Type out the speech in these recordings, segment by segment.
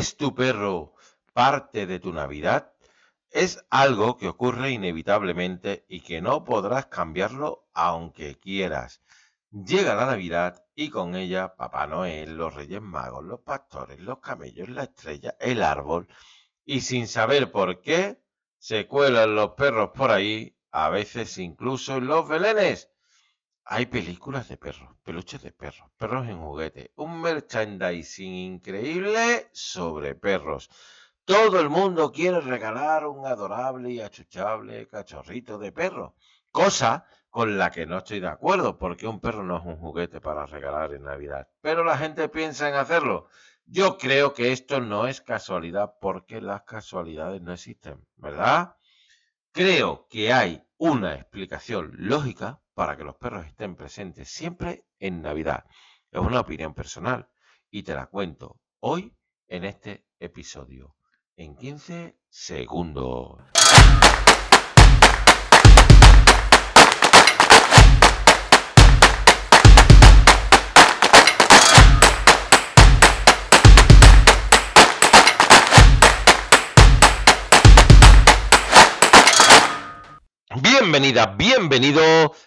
¿Es tu perro parte de tu Navidad? Es algo que ocurre inevitablemente y que no podrás cambiarlo aunque quieras. Llega la Navidad y con ella Papá Noel, los Reyes Magos, los pastores, los camellos, la estrella, el árbol. Y sin saber por qué, se cuelan los perros por ahí, a veces incluso en los belenes. Hay películas de perros, peluches de perros, perros en juguete, un merchandising increíble sobre perros. Todo el mundo quiere regalar un adorable y achuchable cachorrito de perro, cosa con la que no estoy de acuerdo, porque un perro no es un juguete para regalar en Navidad. Pero la gente piensa en hacerlo. Yo creo que esto no es casualidad, porque las casualidades no existen, ¿verdad? Creo que hay una explicación lógica para que los perros estén presentes siempre en Navidad. Es una opinión personal y te la cuento hoy en este episodio, en 15 segundos. Bienvenida, bienvenido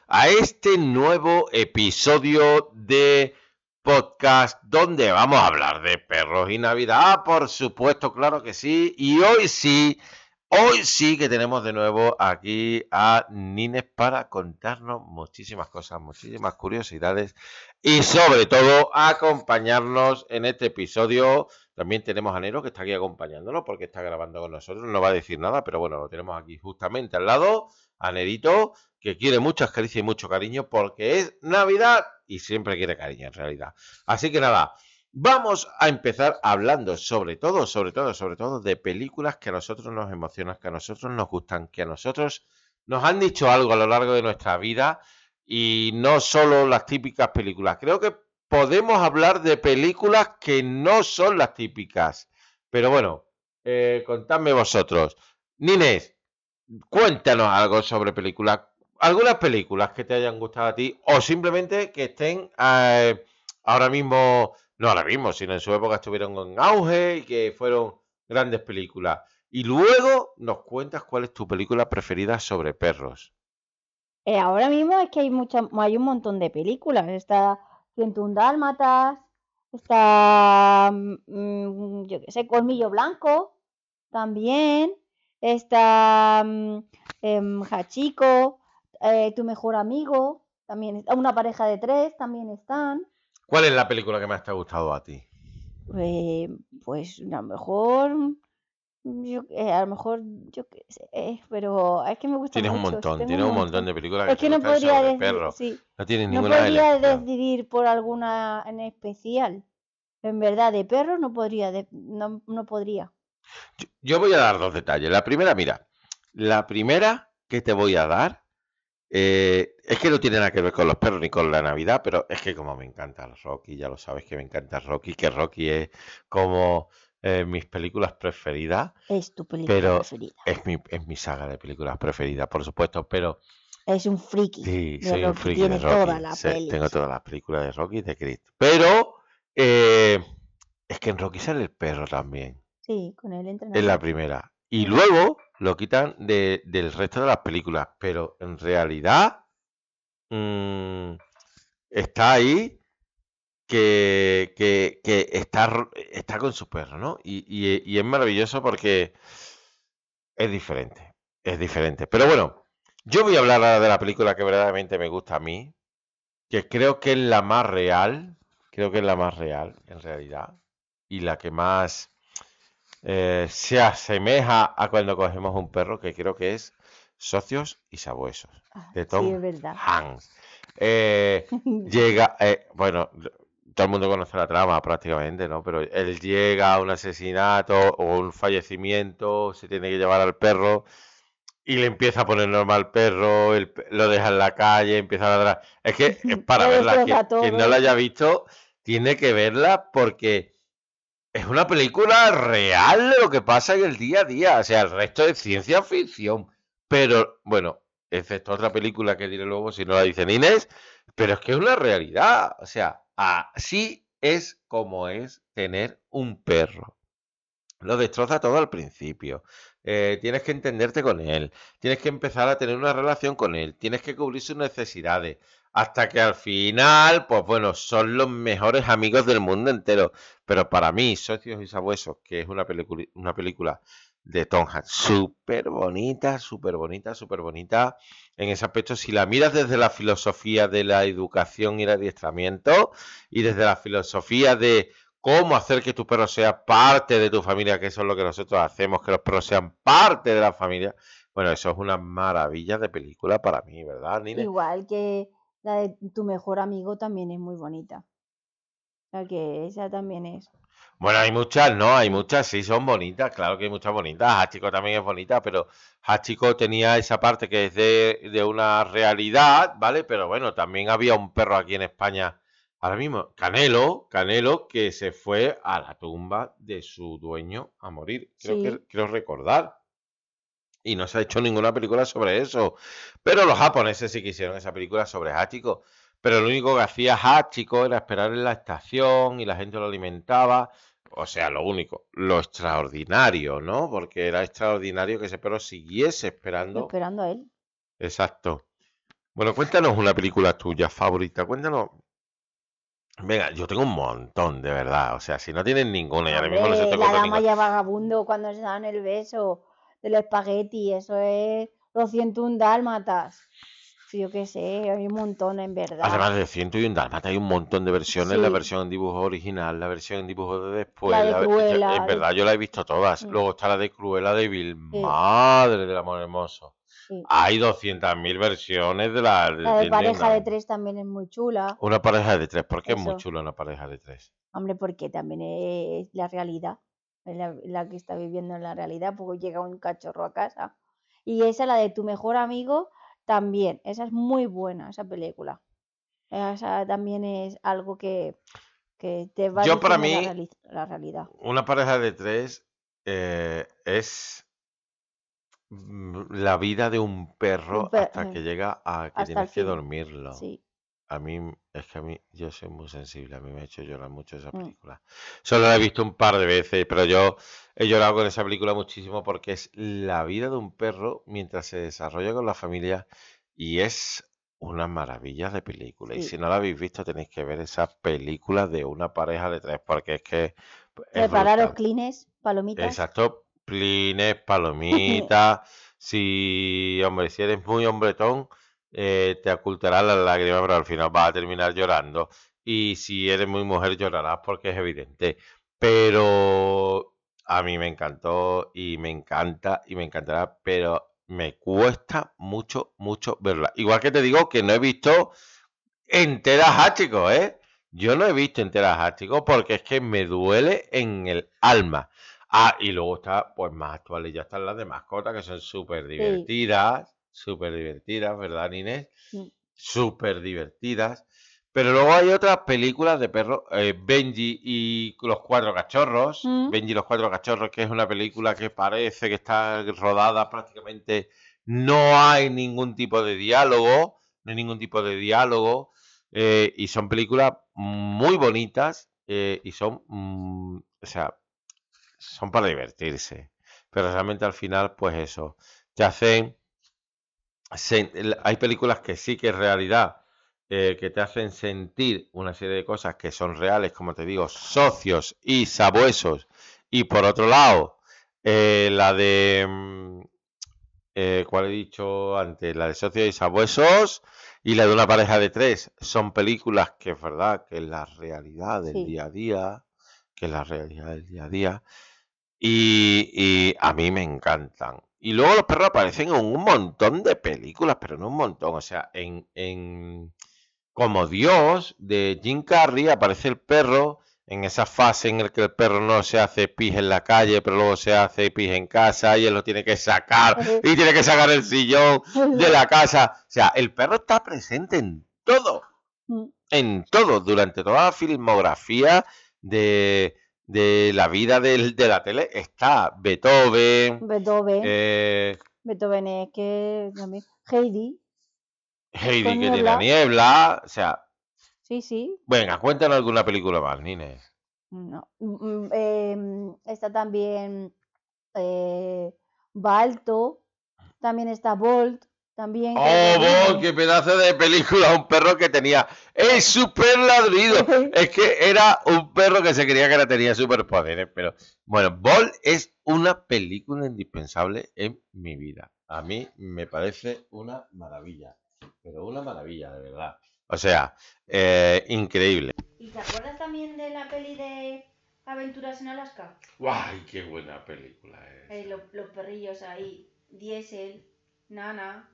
a este nuevo episodio de podcast donde vamos a hablar de perros y Navidad, por supuesto, claro que sí. Y hoy sí, hoy sí que tenemos de nuevo aquí a Nines para contarnos muchísimas cosas, muchísimas curiosidades y sobre todo acompañarnos en este episodio. También tenemos a Nero que está aquí acompañándonos porque está grabando con nosotros, no va a decir nada, pero bueno, lo tenemos aquí justamente al lado a que quiere muchas caricias y mucho cariño porque es Navidad y siempre quiere cariño en realidad. Así que nada, vamos a empezar hablando sobre todo, sobre todo, sobre todo de películas que a nosotros nos emocionan, que a nosotros nos gustan, que a nosotros nos han dicho algo a lo largo de nuestra vida y no solo las típicas películas. Creo que podemos hablar de películas que no son las típicas. Pero bueno, eh, contadme vosotros. Nines, cuéntanos algo sobre películas. Algunas películas que te hayan gustado a ti o simplemente que estén eh, ahora mismo, no ahora mismo, sino en su época estuvieron en auge y que fueron grandes películas. Y luego nos cuentas cuál es tu película preferida sobre perros. Eh, ahora mismo es que hay mucha, hay un montón de películas. Está 101 Dálmatas, está, mm, yo qué sé, Colmillo Blanco, también está em, Hachiko, eh, tu mejor amigo, también una pareja de tres también están. ¿Cuál es la película que más te ha gustado a ti? Eh, pues a lo mejor, yo, eh, a lo mejor, yo qué sé, pero es que me gusta Tienes un montón, tienes un montón de películas es que, no podría decidir, no tienes ninguna no podría decidir por alguna en especial. En verdad, de perro no podría, no, no podría. Yo, voy a dar dos detalles. La primera, mira, la primera que te voy a dar eh, es que no tiene nada que ver con los perros ni con la Navidad, pero es que como me encanta el Rocky, ya lo sabes que me encanta Rocky, que Rocky es como eh, mis películas preferidas. Es tu película preferida. Es mi, es mi saga de películas preferidas, por supuesto, pero... Es un friki. Sí, soy un friki de Rocky. tengo todas las películas de Rocky de Cristo. Pero eh, es que en Rocky sale el perro también. Sí, con el Es la primera. Y luego lo quitan del resto de las películas. Pero en realidad mm, está ahí que, está, está con su perro, ¿no? Y, es maravilloso porque es diferente. Es diferente. Pero bueno, yo voy a hablar ahora de la película que verdaderamente me gusta a mí. Que creo que es la más real. Creo que es la más real, en realidad. Y la que más eh, se asemeja a cuando cogemos un perro, que creo que es Socios y Sabuesos, ah, de Tom Hanks. Eh, llega, eh, bueno, todo el mundo conoce la trama prácticamente, ¿no? Pero él llega a un asesinato o un fallecimiento, se tiene que llevar al perro y le empieza a poner normal al perro, lo deja en la calle, empieza a ladrar. Es que es para verla. quien no la haya visto, tiene que verla porque es una película real de lo que pasa en el día a día. O sea, el resto es ciencia ficción. Pero, bueno, excepto otra película que diré luego si no la dicen Inés. Pero es que es una realidad. O sea, así es como es tener un perro. lo destroza todo al principio. Eh, tienes que entenderte con él, tienes que empezar a tener una relación con él, tienes que cubrir sus necesidades, hasta que al final, pues bueno, son los mejores amigos del mundo entero. Pero para mí, Socios y Sabuesos, que es una película, una película de Tom Hanks, súper bonita, súper bonita, súper bonita. En ese aspecto, si la miras desde la filosofía de la educación y el adiestramiento, y desde la filosofía de cómo hacer que tu perro sea parte de tu familia, que eso es lo que nosotros hacemos, que los perros sean parte de la familia. Bueno, eso es una maravilla de película para mí, ¿verdad, Nine? Igual que la de tu mejor amigo también es muy bonita. Sea que esa también es. Bueno, hay muchas, ¿no? Hay muchas, sí, son bonitas, claro que hay muchas bonitas. Hachiko también es bonita, pero Hachiko tenía esa parte que es de, de una realidad, ¿vale? Pero bueno, también había un perro aquí en España Ahora mismo, Canelo, Canelo que se fue a la tumba de su dueño a morir. Creo que quiero recordar. Y no se ha hecho ninguna película sobre eso. Pero los japoneses sí que hicieron esa película sobre Hachiko. Pero lo único que hacía Hachiko era esperar en la estación y la gente lo alimentaba. O sea, lo único, lo extraordinario, ¿no? Porque era extraordinario que ese perro siguiese esperando. Esperando a él. Exacto. Bueno, cuéntanos una película tuya favorita. Cuéntanos Venga, yo tengo un montón, de verdad. O sea, si no tienen ninguna, y ahora mismo no se te la dama ya vagabundo cuando se dan el beso del espagueti, eso es los 101 dálmatas. Yo qué sé, hay un montón en verdad. Además de 101 dálmatas, hay un montón de versiones. La versión en dibujo original, la versión en dibujo de después. La de Cruella, en verdad, yo la he visto todas. Mm. Luego está la de Cruella de Vil. Madre del amor hermoso. Hay 200.000 versiones de la... La pareja de tres también es muy chula. Una pareja de tres, ¿por qué es muy chula una pareja de tres? Hombre, porque también es la realidad, es la, que está viviendo en la realidad, porque llega un cachorro a casa. Y esa, la de tu mejor amigo, también, esa es muy buena, esa película. Esa también es algo que, te va Yo para mí, la, realidad. Una pareja de tres eh, es la vida de un perro hasta que llega a que tienes que dormirlo. A mí, es que a mí, yo soy muy sensible, a mí me ha hecho llorar mucho esa mm. película. Solo la he visto un par de veces, pero yo he llorado con esa película muchísimo porque es la vida de un perro mientras se desarrolla con la familia y es una maravilla de película. Y si no la habéis visto, tenéis que ver esa película de una pareja de tres, porque es que... Prepararos clines, palomitas. Exacto, plines, palomitas. si, hombre, si eres muy hombretón, eh, te ocultarás las lágrimas, pero al final vas a terminar llorando. Y si eres muy mujer, llorarás porque es evidente. Pero a mí me encantó y me encanta y me encantará, pero me cuesta mucho, mucho verla. Igual que te digo que no he visto enteras chicos, ¿eh? Yo no he visto enteras chicos porque es que me duele en el alma. Ah, y luego está, pues más actuales, ya están las de mascotas, que son súper divertidas, súper divertidas, ¿verdad, Inés? Súper divertidas. Pero luego hay otras películas de perros, eh, Benji y los cuatro cachorros, mm. Benji y los cuatro cachorros, que es una película que parece que está rodada prácticamente, no hay ningún tipo de diálogo, no hay ningún tipo de diálogo, eh, y son películas muy bonitas eh, y son, mm, o sea, son para divertirse. Pero realmente al final, pues eso, te hacen... hay películas que sí que es realidad, eh, que te hacen sentir una serie de cosas que son reales, como te digo, socios y sabuesos. Y por otro lado, eh, la de... Mm, eh, ¿Cuál he dicho antes? La de socios y sabuesos y la de una pareja de tres. Son películas que es verdad, que es la realidad del día a día, que es la realidad del día a día. Y, a mí me encantan. Y luego los perros aparecen en un montón de películas, pero no un montón. O sea, en, en como Dios de Jim Carrey aparece el perro en esa fase en la que el perro no se hace pis en la calle, pero luego se hace pis en casa y él lo tiene que sacar y tiene que sacar el sillón de la casa. O sea, el perro está presente en todo, mm. en todo, durante toda la filmografía de, de la vida de la tele está Beethoven. Beethoven. Eh, Beethoven es que también. Heidi. Heidi que tiene la niebla. O sea. Sí, sí. Venga, cuéntanos alguna película más, Nines. No. Mm, mm, em, está también eh, Balto, también está Bolt, también. ¡Oh, es mismo. ¡Qué pedazo de película! Un perro que tenía el super ladrido. Es que era un perro que se creía que era, tenía superpoderes. Pero bueno, Bolt es una película indispensable en mi vida. A mí me parece una maravilla. Pero una maravilla, de verdad. O sea, eh, increíble. ¿Y te acuerdas también de la peli de Aventuras en Alaska? ¡Guay! ¡Qué buena película es! Eh, lo- los perrillos ahí, Diesel, Nana,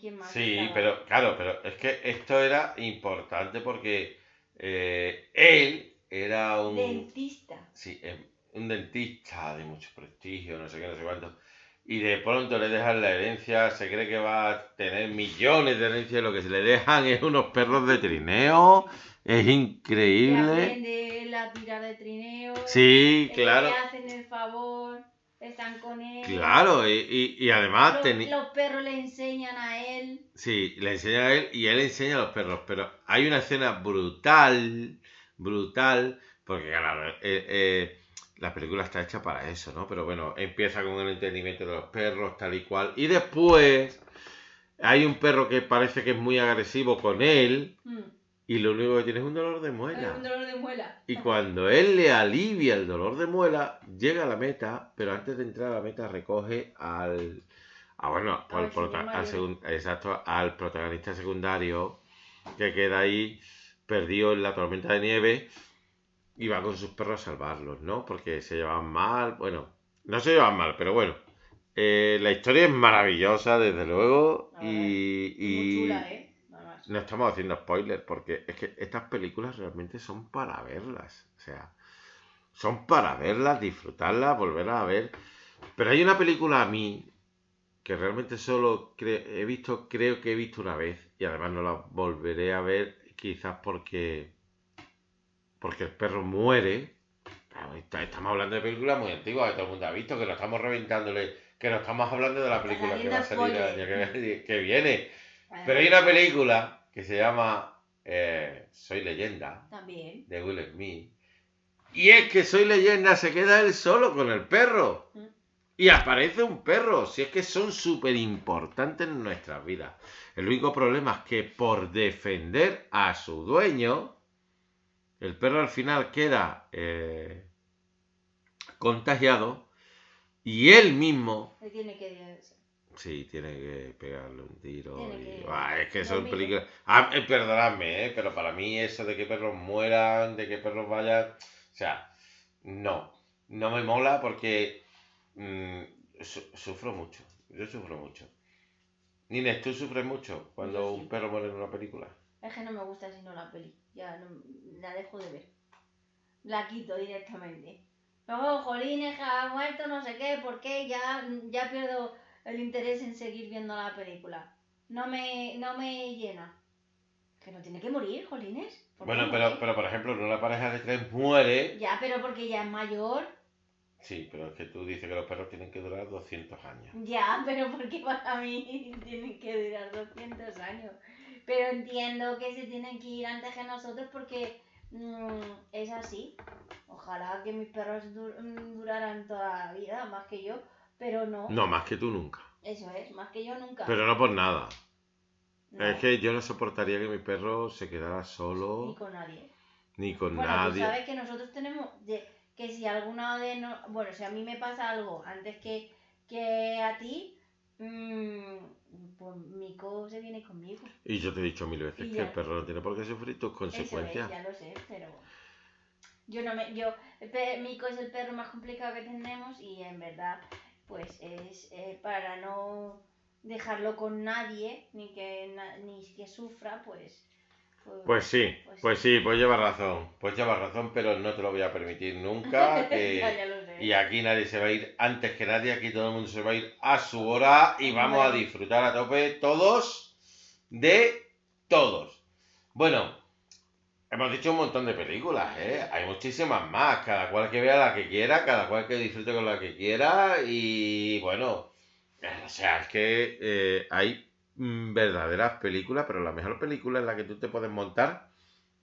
¿quién más? Sí, estaba? pero claro, pero es que esto era importante porque eh, él era un... Dentista. Sí, es un dentista de mucho prestigio, no sé qué, no sé cuánto. Y de pronto le dejan la herencia, se cree que va a tener millones de herencias, y lo que se le dejan es unos perros de trineo. Es Que increíble. aprende él a tirar de trineo. Sí, claro. Le hacen el favor, están con él. Claro, y, y- y además Los, teni- los perros le enseñan a él. Sí, le enseña a él y él enseña a los perros, pero hay una escena brutal, brutal, porque claro, eh, eh, la película está hecha para eso, ¿no? Pero bueno, empieza con el entendimiento de los perros, tal y cual, y después hay un perro que parece que es muy agresivo con él Mm. Y lo único que tiene es un dolor de muela. un dolor de muela. Y cuando él le alivia el dolor de muela, llega a la meta, pero antes de entrar a la meta recoge al, a, bueno, Al al segun- exacto, al protagonista secundario que queda ahí perdido en la tormenta de nieve y va con sus perros a salvarlos, ¿no? Porque se llevan mal, bueno, no se llevan mal, pero bueno. eh, la historia es maravillosa, desde luego, y- Muy chula, ¿eh? No estamos haciendo spoilers porque es que estas películas realmente son para verlas. O sea, son para verlas, disfrutarlas, volverlas a ver. Pero hay una película a mí que realmente solo he visto, creo que he visto una vez y además no la volveré a ver quizás porque porque el perro muere. Estamos hablando de películas muy antiguas que todo el mundo ha visto, que no estamos reventándole, que no estamos hablando de la película que va a salir el año que viene. Pero hay una película que se llama eh, Soy leyenda, También. de Will Smith. Y es que Soy leyenda se queda él solo con el perro. Mm. Y aparece un perro. Si es que son súper importantes en nuestras vidas. El único problema es que por defender a su dueño, el perro al final queda eh, contagiado. Y él mismo Le tiene que. Sí, tiene que pegarle un tiro. Y- que Buah, es que son películas. Ah, eh, perdonadme, ¿eh? pero para mí eso de que perros mueran, de que perros vayan. O sea, no. No me mola porque mm, su- sufro mucho. Yo sufro mucho. Nines, ¿tú sufres mucho cuando sí. un perro muere en una película? Es que no me gusta si no la peli. Ya no, la dejo de ver. La quito directamente. Luego, jolines, ha muerto, no sé qué, ¿por qué? Ya, ya pierdo el interés en seguir viendo la película. No me, no me llena. Que no tiene que morir, jolines. ¿Por qué Bueno, pero, pero por ejemplo, una pareja de tres muere. Ya, pero porque ya es mayor. Sí, pero es que tú dices que los perros tienen que durar 200 años. Ya, pero porque para mí tienen que durar 200 años. Pero entiendo que se tienen que ir antes que nosotros porque mm, es así. Ojalá que mis perros dur- mm, duraran toda la vida, más que yo, pero no. No, más que tú nunca. Eso es, más que yo nunca. Pero no por nada. No, Es que yo no soportaría que mi perro se quedara solo, Ni con nadie. ni con Bueno, tú nadie. sabes que nosotros tenemos de- que si alguna de no, bueno, si a mí me pasa algo antes que, que a ti, mm, pues Mico se viene conmigo. Y yo te he dicho mil veces que el perro no tiene por qué sufrir tus Eso es, consecuencias. ya lo sé, pero yo no me, yo, Mico es el perro más complicado que tenemos y en verdad, pues es eh, para no dejarlo con nadie ni que na- ni que sufra, pues, Pues sí, Pues pues sí, pues llevas razón. Pues llevas razón, pero no te lo voy a permitir nunca. que- ya, ya lo sé. Y aquí nadie se va a ir antes que nadie, aquí todo el mundo se va a ir a su hora y vamos a disfrutar a tope todos de todos. Bueno, hemos dicho un montón de películas, ¿eh? Hay muchísimas más, cada cual que vea la que quiera, cada cual que disfrute con la que quiera y bueno, o sea, es que eh, hay mm, verdaderas películas, pero la mejor película es la que tú te puedes montar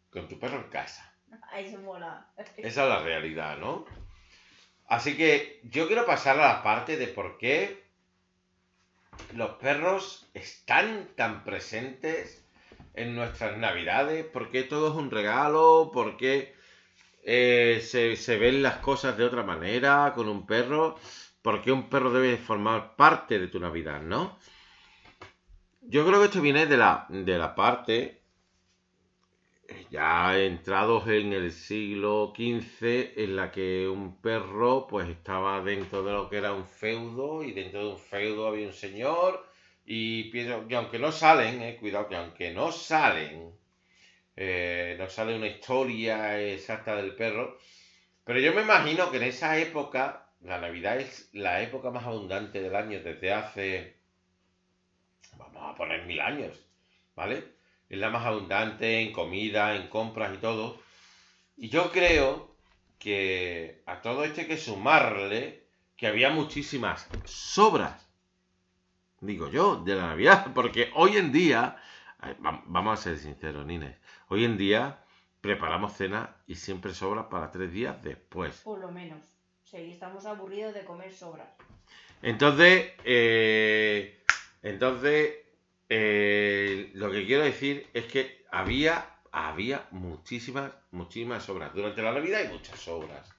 con tu perro en casa. Se mola. Esa es la realidad, ¿no? Así que yo quiero pasar a la parte de por qué los perros están tan presentes en nuestras navidades, por qué todo es un regalo, por qué eh, se, se ven las cosas de otra manera con un perro, por qué un perro debe formar parte de tu Navidad, ¿no? Yo creo que esto viene de la, de la parte, eh, ya entrados en el siglo XV, en la que un perro pues estaba dentro de lo que era un feudo y dentro de un feudo había un señor y pienso que aunque no salen, eh, cuidado que aunque no salen, eh, no sale una historia exacta del perro, pero yo me imagino que en esa época, la Navidad es la época más abundante del año desde hace, vamos a poner mil años, ¿vale? Es la más abundante en comida, en compras y todo. Y yo creo que a todo esto hay que sumarle que había muchísimas sobras, digo yo, de la Navidad, porque hoy en día, va- vamos a ser sinceros, Nines, hoy en día preparamos cena y siempre sobra para tres días después. Por lo menos. Sí, estamos aburridos de comer sobras. Entonces, eh, entonces, eh, lo que quiero decir es que había, había muchísimas, muchísimas sobras. Durante la Navidad hay muchas sobras.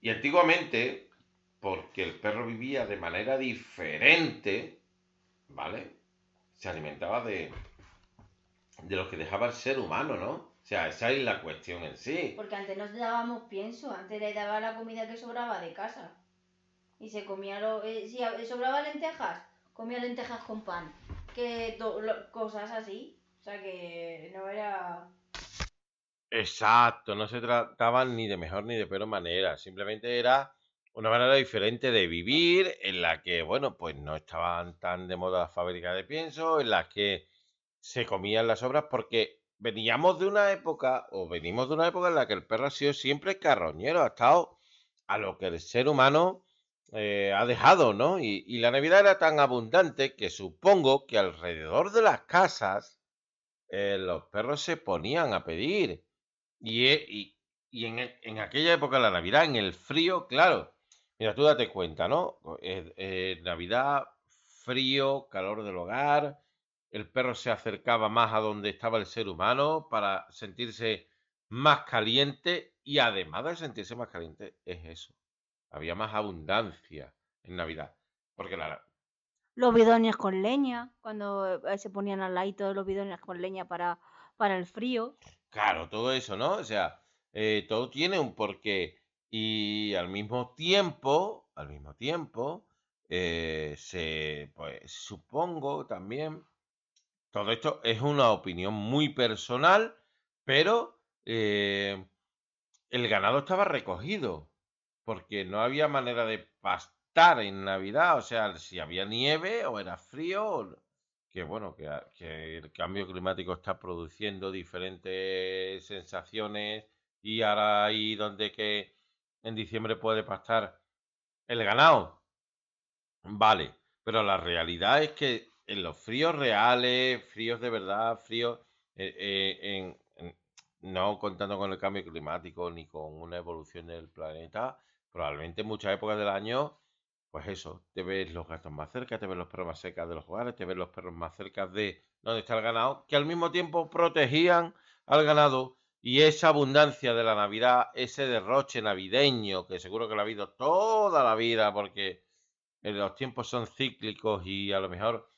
Y antiguamente, porque el perro vivía de manera diferente, ¿vale? Se alimentaba de, de lo que dejaba el ser humano, ¿no? O sea, esa es la cuestión en sí. Porque antes nos dábamos pienso, antes le daba la comida que sobraba de casa. Y se comía lo. eh, si sobraba lentejas, comía lentejas con pan. Que lo- cosas así. O sea que no era. Exacto, no se trataban ni de mejor ni de peor manera, simplemente era una manera diferente de vivir en la que, bueno, pues no estaban tan de moda las fábricas de pienso, en las que se comían las obras porque veníamos de una época, o venimos de una época en la que el perro ha sido siempre carroñero, ha estado a lo que el ser humano eh, ha dejado, ¿no? Y, y la Navidad era tan abundante que supongo que alrededor de las casas eh, los perros se ponían a pedir. Y, e- y, y en, e- en aquella época, la Navidad, en el frío, claro. Mira, tú date cuenta, ¿no? Eh, eh, Navidad, frío, calor del hogar. El perro se acercaba más a donde estaba el ser humano para sentirse más caliente. Y además de sentirse más caliente, es eso. Había más abundancia en Navidad. Porque la, Los bidones con leña, cuando eh, se ponían al ladito los bidones con leña para, para el frío. Claro, todo eso, ¿no? O sea, eh, todo tiene un porqué. Y al mismo tiempo, al mismo tiempo, eh, se, pues supongo también, todo esto es una opinión muy personal, pero eh, el ganado estaba recogido, porque no había manera de pastar en Navidad, o sea, si había nieve o era frío, que bueno, que, a- que el cambio climático está produciendo diferentes sensaciones y ahora ahí donde que en diciembre puede pastar el ganado, vale, pero la realidad es que en los fríos reales, fríos de verdad, fríos, eh, eh, en- no contando con el cambio climático ni con una evolución del planeta, probablemente en muchas épocas del año, pues eso, te ves los gatos más cerca, te ves los perros más cerca de los hogares, te ves los perros más cerca de donde está el ganado, que al mismo tiempo protegían al ganado y esa abundancia de la Navidad, ese derroche navideño, que seguro que lo ha habido toda la vida, porque los tiempos son cíclicos y a lo mejor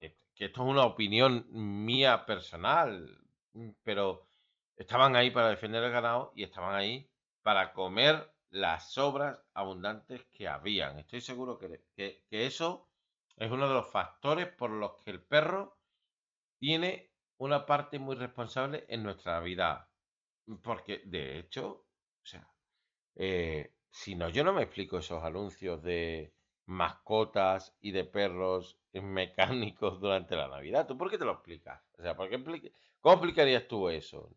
eh, que esto es una opinión mía personal, mm, pero estaban ahí para defender el ganado y estaban ahí para comer las sobras abundantes que habían. Estoy seguro que, que- que eso es uno de los factores por los que el perro tiene una parte muy responsable en nuestra Navidad. Porque, de hecho, o sea, eh, si no, yo no me explico esos anuncios de mascotas y de perros mecánicos durante la Navidad. ¿Tú por qué te lo explicas? O sea, ¿por qué ¿cómo explicarías tú eso?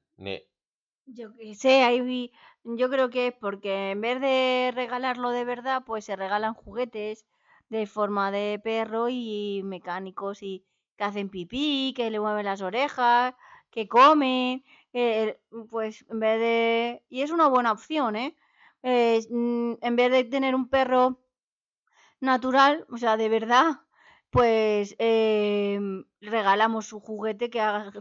Yo qué sé, ahí yo creo que es porque en vez de regalarlo de verdad, pues se regalan juguetes de forma de perro y mecánicos y que hacen pipí, que le mueven las orejas, que comen, eh, pues en vez de... Y es una buena opción, ¿eh? Eh, mm, en vez de tener un perro natural, o sea, de verdad, pues em, regalamos su juguete que haga,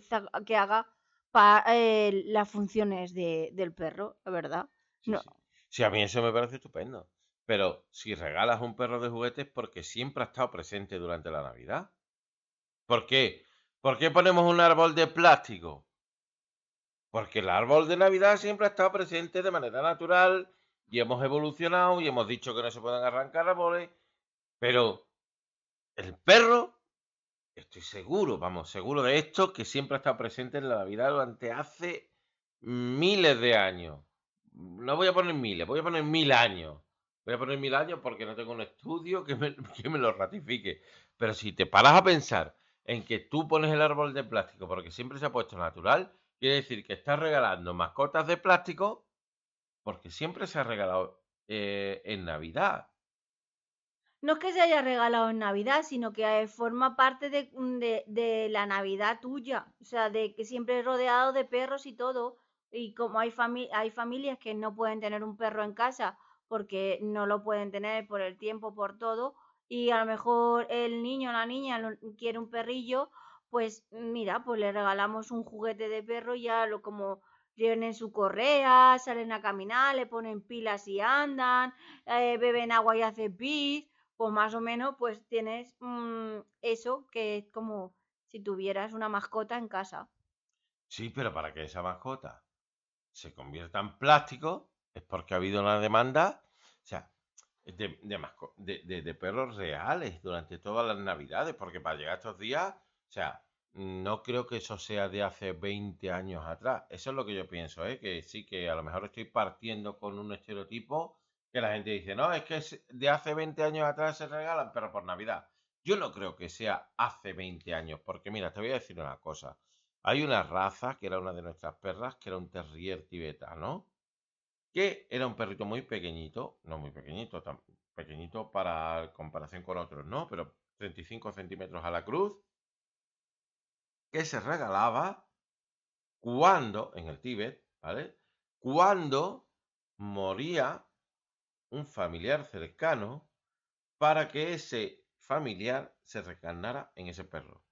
que haga pa- eh, las funciones de- del perro, la verdad. Sí, No. sí. Sí, a mí eso me parece estupendo. Pero si regalas un perro de juguete es porque siempre ha estado presente durante la Navidad. ¿Por qué? ¿Por qué ponemos un árbol de plástico? Porque el árbol de Navidad siempre ha estado presente de manera natural y hemos evolucionado y hemos dicho que no se pueden arrancar árboles. Pero el perro, estoy seguro, vamos, seguro de esto, que siempre ha estado presente en la Navidad durante hace miles de años. No voy a poner miles, voy a poner mil años. Voy a poner mil años porque no tengo un estudio que me, que me lo ratifique. Pero si te paras a pensar en que tú pones el árbol de plástico porque siempre se ha puesto natural, quiere decir que estás regalando mascotas de plástico porque siempre se ha regalado eh, en Navidad. No es que se haya regalado en Navidad, sino que eh, forma parte de, mm, de- la Navidad tuya. O sea, de que siempre es rodeado de perros y todo. Y como hay, hay familias que no pueden tener un perro en casa porque no lo pueden tener por el tiempo, por todo, y a lo mejor el niño o la niña quiere un perrillo, pues mira, pues le regalamos un juguete de perro y ya lo como tienen su correa, salen a caminar, le ponen pilas y andan, eh, beben agua y hacen pis pues más o menos pues tienes mm, eso que es como si tuvieras una mascota en casa. Sí, pero para que esa mascota se convierta en plástico es porque ha habido una demanda, o sea, de, de, de- perros reales durante todas las navidades, porque para llegar a estos días, o sea, no creo que eso sea de hace 20 años atrás. Eso es lo que yo pienso, ¿eh? Que sí, que a lo mejor estoy partiendo con un estereotipo que la gente dice, no, es que de hace 20 años atrás se regalan perros por Navidad. Yo no creo que sea hace 20 años, porque mira, te voy a decir una cosa. Hay una raza que era una de nuestras perras, que era un terrier tibetano, que era un perrito muy pequeñito, no muy pequeñito, tan pequeñito para comparación con otros, ¿no? Pero 35 centímetros a la cruz, que se regalaba cuando, en el Tíbet, ¿vale? Cuando moría un familiar cercano para que ese familiar se reencarnara en ese perro.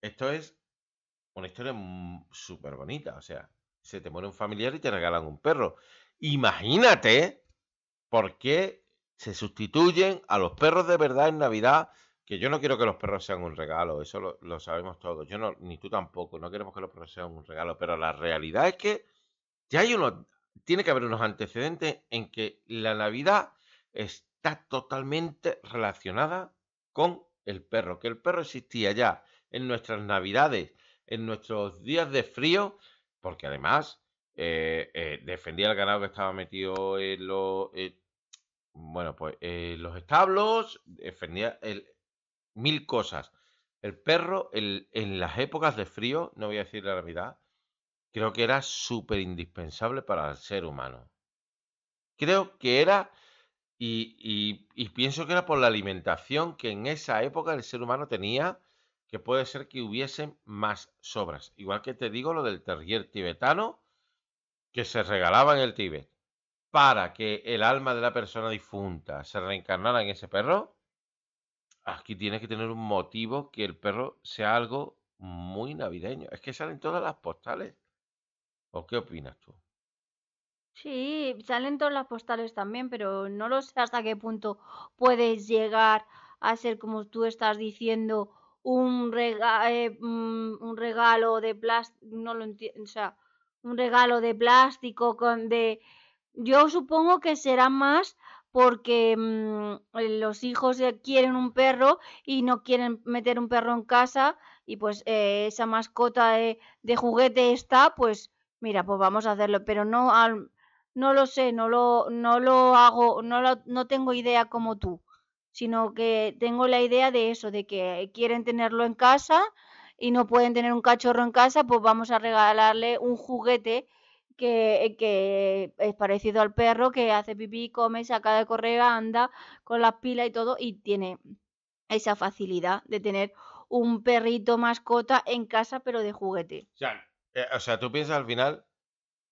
Esto es una historia súper bonita. O sea, se te muere un familiar y te regalan un perro. Imagínate por qué se sustituyen a los perros de verdad en Navidad. Que yo no quiero que los perros sean un regalo, eso lo, lo sabemos todos. Yo no, ni tú tampoco, no queremos que los perros sean un regalo. Pero la realidad es que ya hay unos, tiene que haber unos antecedentes en que la Navidad está totalmente relacionada con el perro, que el perro existía ya en nuestras Navidades, en nuestros días de frío, porque además eh, eh, defendía el ganado que estaba metido en los, bueno, pues los establos, defendía mil cosas. El perro el- en las épocas de frío, no voy a decir la Navidad, creo que era súper indispensable para el ser humano. Creo que era, y, y- y pienso que era por la alimentación que en esa época el ser humano tenía, que puede ser que hubiesen más sobras. Igual que te digo lo del terrier tibetano, que se regalaba en el Tíbet, para que el alma de la persona difunta se reencarnara en ese perro, aquí tienes que tener un motivo que el perro sea algo muy navideño. Es que salen todas las postales. ¿O qué opinas tú? Sí, salen todas las postales también, pero no lo sé hasta qué punto puedes llegar a ser, como tú estás diciendo, un, eh, mm, un regalo de plástico, no lo entiendo, o sea, un regalo de plástico con de... Yo supongo que será más porque mm, los hijos quieren un perro y no quieren meter un perro en casa y pues eh, esa mascota de, de juguete está, pues mira, pues vamos a hacerlo, pero no al, no lo sé, no lo, no lo hago, no lo, no tengo idea como tú, sino que tengo la idea de eso, de que quieren tenerlo en casa y no pueden tener un cachorro en casa, pues vamos a regalarle un juguete que, que es parecido al perro, que hace pipí, come, saca de correa, anda con las pilas y todo, y tiene esa facilidad de tener un perrito mascota en casa, pero de juguete. O sea, Eh, o sea, tú piensas al final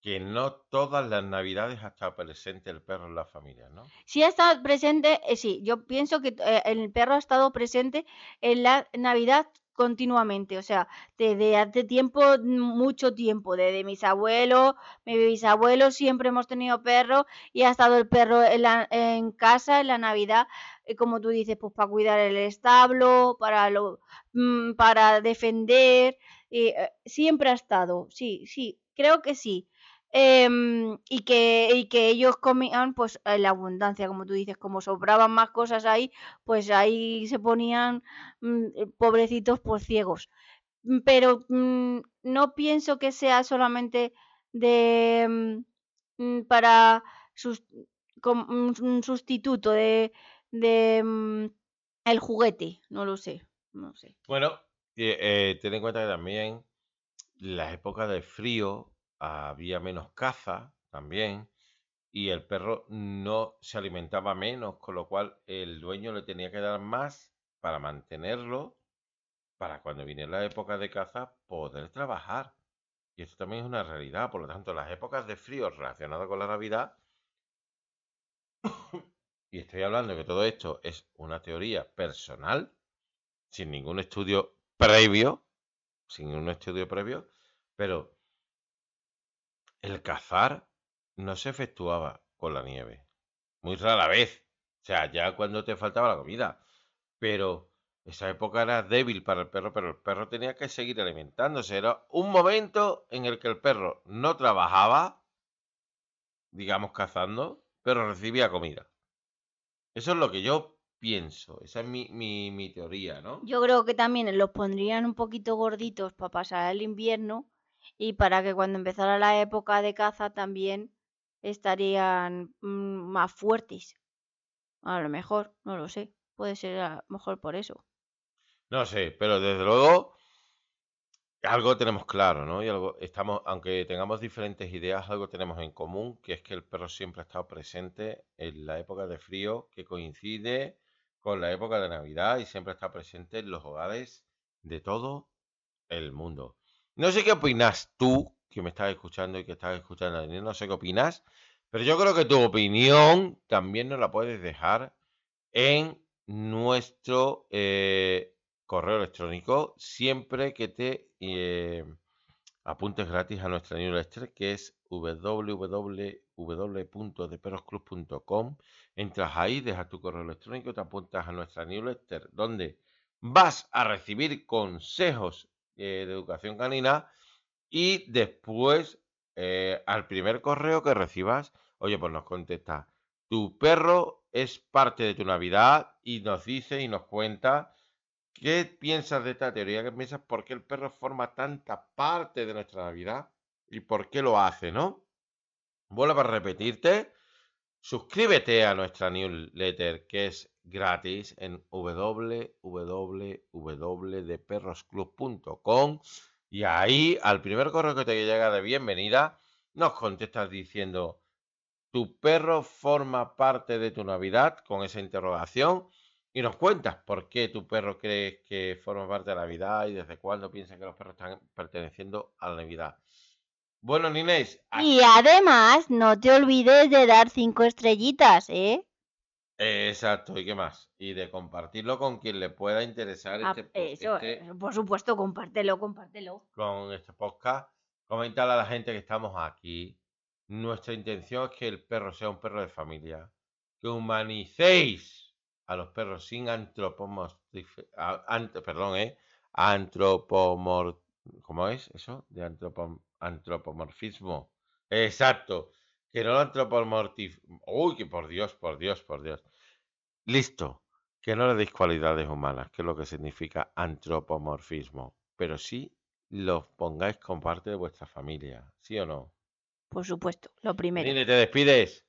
que no todas las navidades ha estado presente el perro en la familia, ¿no? Sí ha estado presente, eh, sí, yo pienso que eh, el perro ha estado presente en la Navidad continuamente, o sea, desde hace tiempo, mucho tiempo, desde mis abuelos, mis bisabuelos, siempre hemos tenido perro y ha estado el perro en, casa en la Navidad, eh, como tú dices, pues para cuidar el establo, para lo, mm, para defender, eh, siempre ha estado, sí, sí, creo que sí. Em, y que, y que ellos comían pues en la abundancia, como tú dices, como sobraban más cosas ahí, pues ahí se ponían mm, eh, pobrecitos por ciegos. Mm, Pero mm, no pienso que sea solamente de para un sustituto de, de el juguete, no lo sé, no sé. Bueno, eh, eh, ten en cuenta que también las épocas de frío había menos caza también y el perro no se alimentaba menos, con lo cual el dueño le tenía que dar más para mantenerlo, para cuando viniera la época de caza poder trabajar. Y esto también es una realidad, por lo tanto, las épocas de frío relacionadas con la Navidad, y estoy hablando que todo esto es una teoría personal, sin ningún estudio previo, sin ningún estudio previo, pero el cazar no se efectuaba con la nieve. Muy rara vez. O sea, ya cuando te faltaba la comida. Pero esa época era débil para el perro, pero el perro tenía que seguir alimentándose. Era un momento en el que el perro no trabajaba, digamos cazando, pero recibía comida. Eso es lo que yo pienso. Esa es mi, mi, mi teoría, ¿no? Yo creo que también los pondrían un poquito gorditos para pasar el invierno y para que cuando empezara la época de caza también estarían mm, más fuertes. A lo mejor, no lo sé. Puede ser a lo mejor por eso. No sé, pero desde luego algo tenemos claro, ¿no? Y algo estamos, aunque tengamos diferentes ideas, algo tenemos en común, que es que el perro siempre ha estado presente en la época de frío, que coincide con la época de Navidad y siempre está presente en los hogares de todo el mundo. No sé qué opinas tú, que me estás escuchando y que estás escuchando a no sé qué opinas, pero yo creo que tu opinión también nos la puedes dejar en nuestro eh, correo electrónico siempre que te eh, apuntes gratis a nuestra newsletter que es www.deperosclub.com entras ahí, dejas tu correo electrónico, te apuntas a nuestra newsletter donde vas a recibir consejos eh, de educación canina y después eh, al primer correo que recibas, oye, pues nos contesta, tu perro es parte de tu Navidad y nos dice y nos cuenta qué piensas de esta teoría, qué piensas por qué el perro forma tanta parte de nuestra Navidad y por qué lo hace, ¿no? Vuelvo a repetirte, suscríbete a nuestra newsletter que es gratis en www.deperrosclub.com y ahí al primer correo que te llega de bienvenida nos contestas diciendo tu perro forma parte de tu Navidad con esa interrogación y nos cuentas por qué tu perro crees que forma parte de la Navidad y desde cuándo piensas que los perros están perteneciendo a la Navidad. Bueno, Ninés, Y además, no te olvides de dar cinco estrellitas, ¿eh? Exacto, ¿y qué más? Y de compartirlo con quien le pueda interesar Ah, este, eso, este- eh, por supuesto, compártelo, compártelo. con este podcast. Comentar a la gente que estamos aquí. Nuestra intención es que el perro sea un perro de familia. Que humanicéis a los perros sin antropomorfismo. Perdón, ¿eh? Antropomor... ¿Cómo es eso? De antropom- antropomorfismo. Exacto. Que no lo antropomorfismo. Uy, que por Dios, por Dios, por Dios. Listo. Que no le deis cualidades humanas, que es lo que significa antropomorfismo. Pero sí los pongáis con parte de vuestra familia. ¿Sí o no? Por supuesto, lo primero. ¿te despides?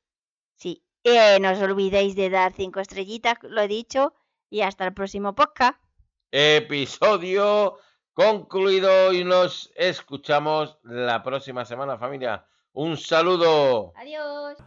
Sí. Eh, no os olvidéis de dar cinco estrellitas, lo he dicho, y hasta el próximo podcast. Episodio concluido y nos escuchamos la próxima semana, familia. Un saludo. Adiós.